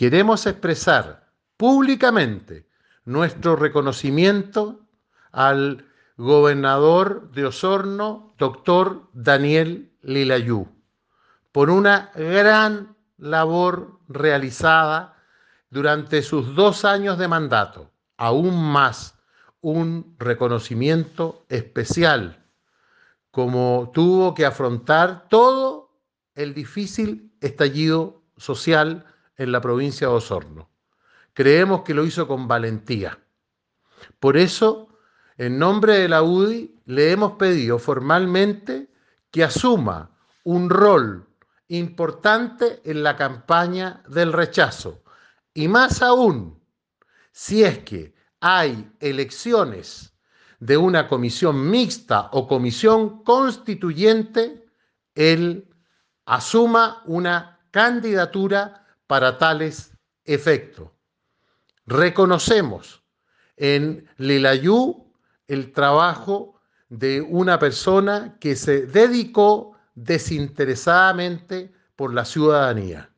queremos expresar públicamente nuestro reconocimiento al gobernador de Osorno, doctor Daniel Lilayú, por una gran labor realizada durante sus dos años de mandato, aún más un reconocimiento especial, como tuvo que afrontar todo el difícil estallido social en la provincia de Osorno. Creemos que lo hizo con valentía. Por eso, en nombre de la UDI, le hemos pedido formalmente que asuma un rol importante en la campaña del rechazo. Y más aún, si es que hay elecciones de una comisión mixta o comisión constituyente, él asuma una candidatura para tales efectos. Reconocemos en Lilayú el trabajo de una persona que se dedicó desinteresadamente por la ciudadanía.